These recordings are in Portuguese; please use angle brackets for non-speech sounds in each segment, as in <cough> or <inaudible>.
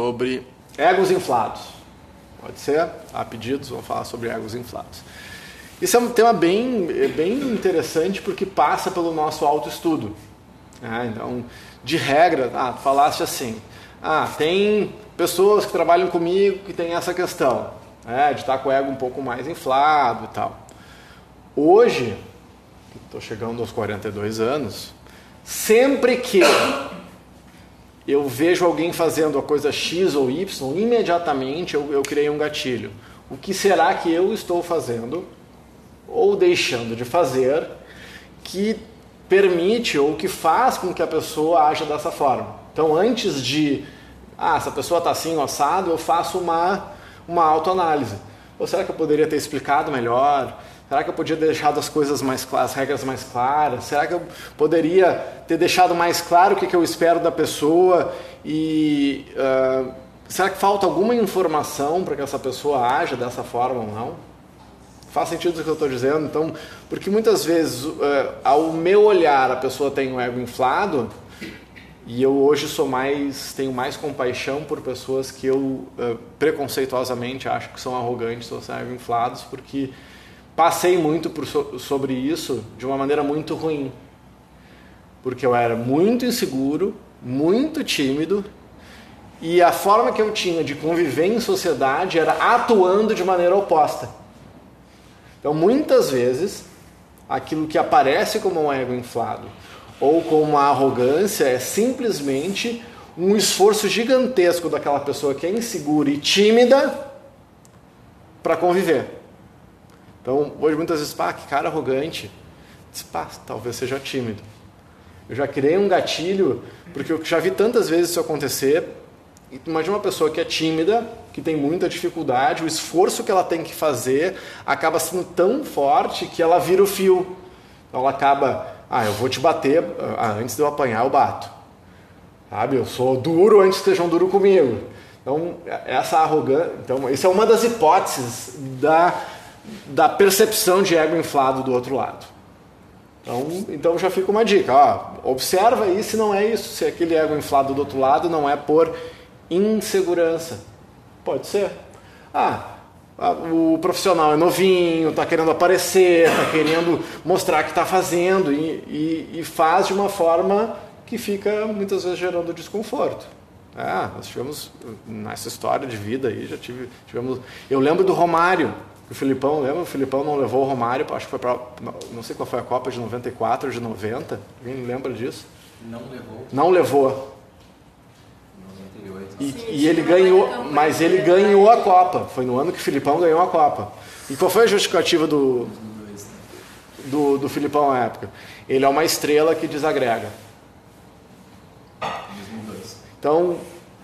sobre egos inflados. Pode ser? Há pedidos, vamos falar sobre egos inflados. Isso é um tema bem, bem interessante porque passa pelo nosso autoestudo. Né? Então, de regra, ah, falaste assim, ah, tem pessoas que trabalham comigo que tem essa questão, né, de estar com o ego um pouco mais inflado e tal. Hoje, estou chegando aos 42 anos, sempre que eu vejo alguém fazendo a coisa X ou Y, imediatamente eu, eu criei um gatilho. O que será que eu estou fazendo ou deixando de fazer que permite ou que faz com que a pessoa haja dessa forma? Então, antes de, ah, essa pessoa está assim, assado, eu faço uma, uma autoanálise. Ou será que eu poderia ter explicado melhor? Será que eu podia ter deixado as coisas mais claras, as regras mais claras? Será que eu poderia ter deixado mais claro o que, que eu espero da pessoa? E uh, será que falta alguma informação para que essa pessoa haja dessa forma ou não? Faz sentido o que eu estou dizendo? Então, porque muitas vezes, uh, ao meu olhar, a pessoa tem um ego inflado e eu hoje sou mais tenho mais compaixão por pessoas que eu uh, preconceituosamente acho que são arrogantes ou são ego inflados, porque passei muito por, sobre isso de uma maneira muito ruim. Porque eu era muito inseguro, muito tímido, e a forma que eu tinha de conviver em sociedade era atuando de maneira oposta. Então, muitas vezes, aquilo que aparece como um ego inflado ou como uma arrogância é simplesmente um esforço gigantesco daquela pessoa que é insegura e tímida para conviver. Então, hoje muitas vezes, pá, que cara arrogante. Diz, pá, talvez seja tímido. Eu já criei um gatilho, porque eu já vi tantas vezes isso acontecer. Imagina uma pessoa que é tímida, que tem muita dificuldade, o esforço que ela tem que fazer acaba sendo tão forte que ela vira o fio. Então ela acaba, ah, eu vou te bater, ah, antes de eu apanhar eu bato. Sabe, eu sou duro antes que sejam duro comigo. Então, essa arrogância, então, isso é uma das hipóteses da da percepção de ego inflado do outro lado. Então, então já fica uma dica, ó, observa aí se não é isso, se aquele ego inflado do outro lado não é por insegurança. Pode ser. Ah, o profissional é novinho, está querendo aparecer, está querendo mostrar que está fazendo e, e, e, faz de uma forma que fica muitas vezes gerando desconforto. Ah, nós tivemos nessa história de vida aí, já tive, tivemos. Eu lembro do Romário, o Filipão, lembra? O Filipão não levou o Romário, acho que foi para. Não sei qual foi a Copa de 94 ou de 90. Alguém lembra disso? Não levou. Não levou. E, e ele ganhou, mas ele ganhou a Copa. Foi no ano que o Filipão ganhou a Copa. E qual foi a justificativa do, do, do Filipão na época? Ele é uma estrela que desagrega. Então,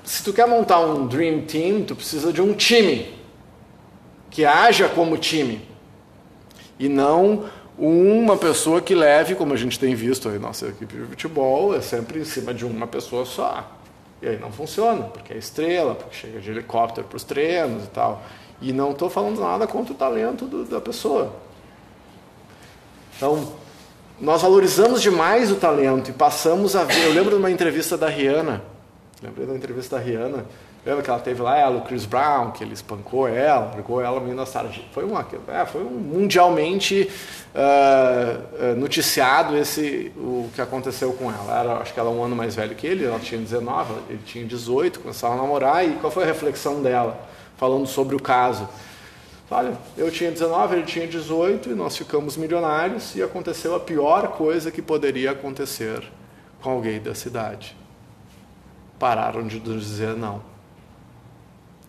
se tu quer montar um Dream Team, tu precisa de um time que haja como time e não uma pessoa que leve, como a gente tem visto aí, nossa equipe de futebol é sempre em cima de uma pessoa só. E aí não funciona, porque é estrela, porque chega de helicóptero para os treinos e tal. E não estou falando nada contra o talento do, da pessoa. Então, nós valorizamos demais o talento e passamos a ver. Eu lembro de uma entrevista da Rihanna. Lembrei da entrevista da Rihanna Lembra que ela teve lá ela, o Chris Brown, que ele espancou ela, brigou ela meio na sarjeta. Foi, uma, é, foi um mundialmente uh, noticiado esse, o que aconteceu com ela. Era, acho que ela é um ano mais velho que ele, ela tinha 19, ele tinha 18, começaram a namorar. E qual foi a reflexão dela, falando sobre o caso? Olha, eu tinha 19, ele tinha 18 e nós ficamos milionários e aconteceu a pior coisa que poderia acontecer com alguém da cidade. Pararam de dizer não.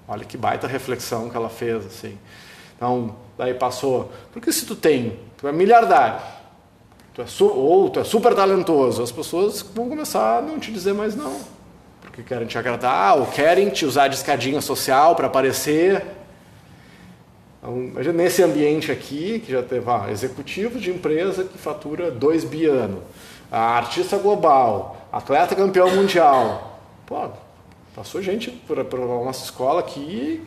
Olha que baita reflexão que ela fez, assim. Então, daí passou. Porque se tu tem, tu é miliardário, tu é ou tu é super talentoso, as pessoas vão começar a não te dizer mais não. Porque querem te agradar, ou querem te usar de escadinha social para aparecer. Então, nesse ambiente aqui, que já teve ah, executivo de empresa que fatura 2 bi ano, artista global, atleta campeão mundial. Pô, Passou gente por, por nossa escola aqui,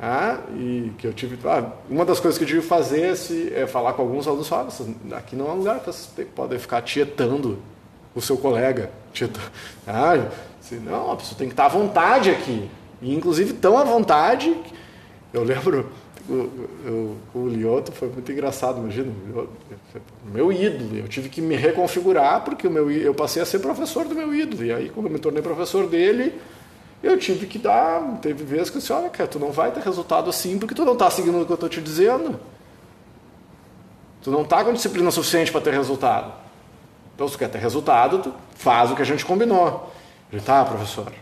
ah, e que eu tive. Ah, uma das coisas que eu tive que fazer é falar com alguns alunos: falar, aqui não é um lugar para você poder ficar tietando o seu colega. Tietando. <laughs> Ah, não, a pessoa tem que estar à vontade aqui. E inclusive tão à vontade. Eu lembro o, Lioto foi muito engraçado, imagina, meu ídolo. Eu tive que me reconfigurar porque o meu, eu passei a ser professor do meu ídolo. E aí, quando eu me tornei professor dele, eu tive que dar. Teve vezes que eu disse: olha, cara, tu não vai ter resultado assim porque tu não está seguindo o que eu estou te dizendo. Tu não está com disciplina suficiente para ter resultado. Então, se tu quer ter resultado, tu faz o que a gente combinou. Ele, tá, professor.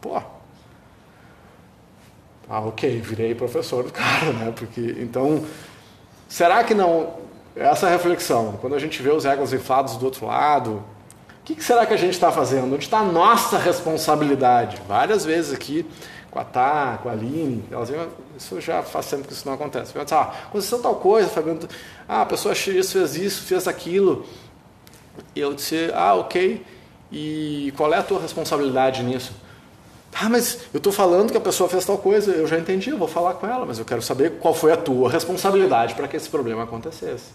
Pô, ah, ok, virei professor do <laughs> cara, né? Porque, então, será que não. Essa reflexão, quando a gente vê os egos inflados do outro lado, o que, que será que a gente está fazendo? Onde está a nossa responsabilidade? Várias vezes aqui, com a Tá, com a Aline, elas dizem, isso já faz tempo que isso não acontece. Mas, ah, aconteceu tal coisa, Fabiano, ah, a pessoa X fez isso, fez aquilo. Eu disse, ah, ok, e qual é a tua responsabilidade nisso? Ah, mas eu estou falando que a pessoa fez tal coisa, eu já entendi, eu vou falar com ela, mas eu quero saber qual foi a tua responsabilidade para que esse problema acontecesse.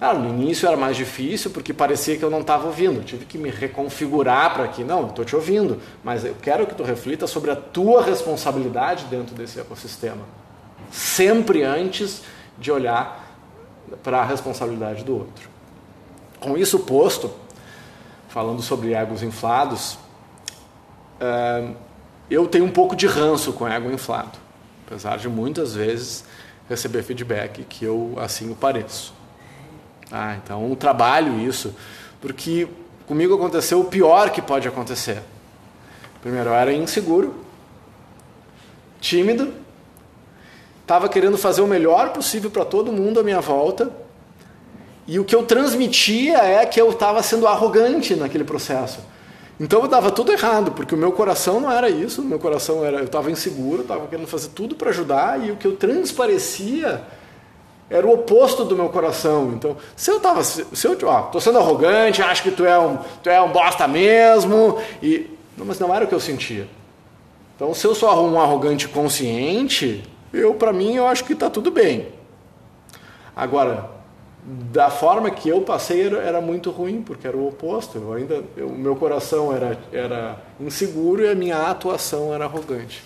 Ah, no início era mais difícil porque parecia que eu não estava ouvindo, eu tive que me reconfigurar para que, não, estou te ouvindo, mas eu quero que tu reflita sobre a tua responsabilidade dentro desse ecossistema. Sempre antes de olhar para a responsabilidade do outro. Com isso posto, falando sobre egos inflados, uh, eu tenho um pouco de ranço com ego inflado, apesar de muitas vezes receber feedback que eu assim o pareço. Ah, então trabalho isso, porque comigo aconteceu o pior que pode acontecer. Primeiro, eu era inseguro, tímido, estava querendo fazer o melhor possível para todo mundo à minha volta, e o que eu transmitia é que eu estava sendo arrogante naquele processo. Então eu dava tudo errado, porque o meu coração não era isso, o meu coração era, eu estava inseguro, estava querendo fazer tudo para ajudar e o que eu transparecia era o oposto do meu coração. Então, se eu estava, se eu, ó, tô sendo arrogante, acho que tu é um, tu é um bosta mesmo e não, mas não era o que eu sentia. Então, se eu sou um arrogante consciente, eu para mim eu acho que está tudo bem. Agora, da forma que eu passei era, era, muito ruim, porque era o oposto. Eu ainda, o meu coração era, era inseguro e a minha atuação era arrogante.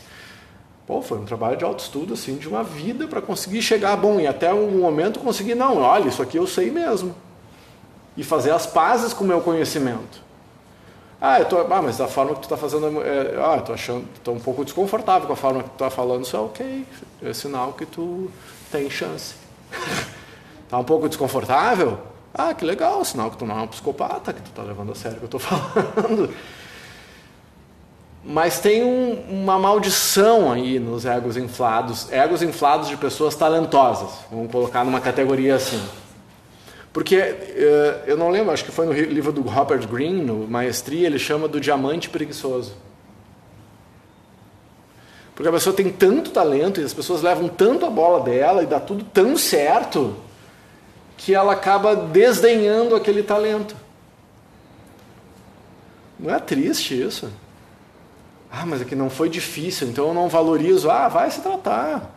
Pô, foi um trabalho de autoestudo, assim, de uma vida para conseguir chegar bom. E até um momento conseguir, não, olha, isso aqui eu sei mesmo. E fazer as pazes com o meu conhecimento. Ah, eu tô, ah, mas da forma que tu está fazendo, é, ah, tô achando, tô um pouco desconfortável com a forma que tu está falando, isso é ok, é sinal que tu tem chance. <laughs> Está um pouco desconfortável? Ah, que legal, sinal que tu não é um psicopata, que tu está levando a sério o que eu estou <laughs> falando. Mas tem um, uma maldição aí nos egos inflados, egos inflados de pessoas talentosas, vamos colocar numa categoria assim. Porque uh, eu não lembro, acho que foi no livro do Robert Greene, no Maestria, ele chama do diamante preguiçoso. Porque a pessoa tem tanto talento e as pessoas levam tanto a bola dela e dá tudo tão certo que ela acaba desdenhando aquele talento. Não é triste isso? Ah, mas é que não foi difícil, então eu não valorizo. Ah, vai se tratar.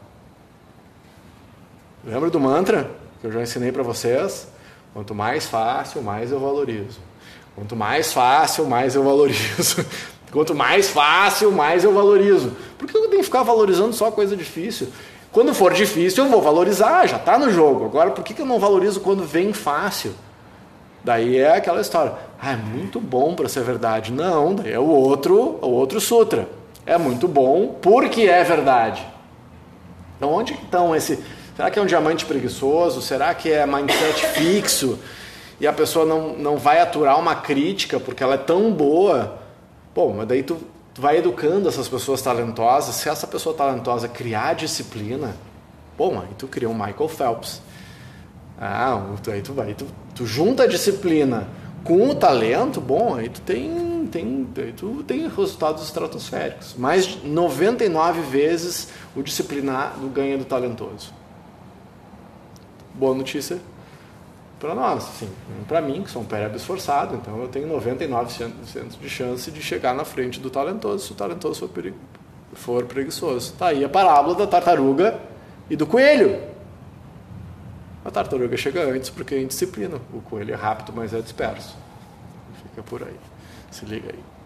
Lembra do mantra que eu já ensinei para vocês? Quanto mais fácil, mais eu valorizo. Quanto mais fácil, mais eu valorizo. <laughs> Quanto mais fácil, mais eu valorizo. Por que eu tenho que ficar valorizando só coisa difícil? Quando for difícil, eu vou valorizar, já está no jogo. Agora, por que, que eu não valorizo quando vem fácil? Daí é aquela história. Ah, é muito bom para ser verdade. Não, daí é o outro, o outro sutra. É muito bom porque é verdade. Então, onde estão esse. Será que é um diamante preguiçoso? Será que é mindset <laughs> fixo? E a pessoa não, não vai aturar uma crítica porque ela é tão boa? Bom, mas daí tu tu vai educando essas pessoas talentosas. Se essa pessoa talentosa criar disciplina, bom, aí tu cria um Michael Phelps. Ah, aí tu vai, tu, tu junta a disciplina com o talento, bom, aí tu tem, tem, aí tu tem resultados estratosféricos. Mais 99 vezes o disciplinado ganha do talentoso. Boa notícia para nós, assim, para mim, que sou um péreo esforçado, então eu tenho 99% de chance de chegar na frente do talentoso, se o talentoso for, peri for preguiçoso. Tá aí a parábola da tartaruga e do coelho. A tartaruga chega antes porque é indisciplina, o coelho é rápido, mas é disperso. Fica por aí. Se liga aí.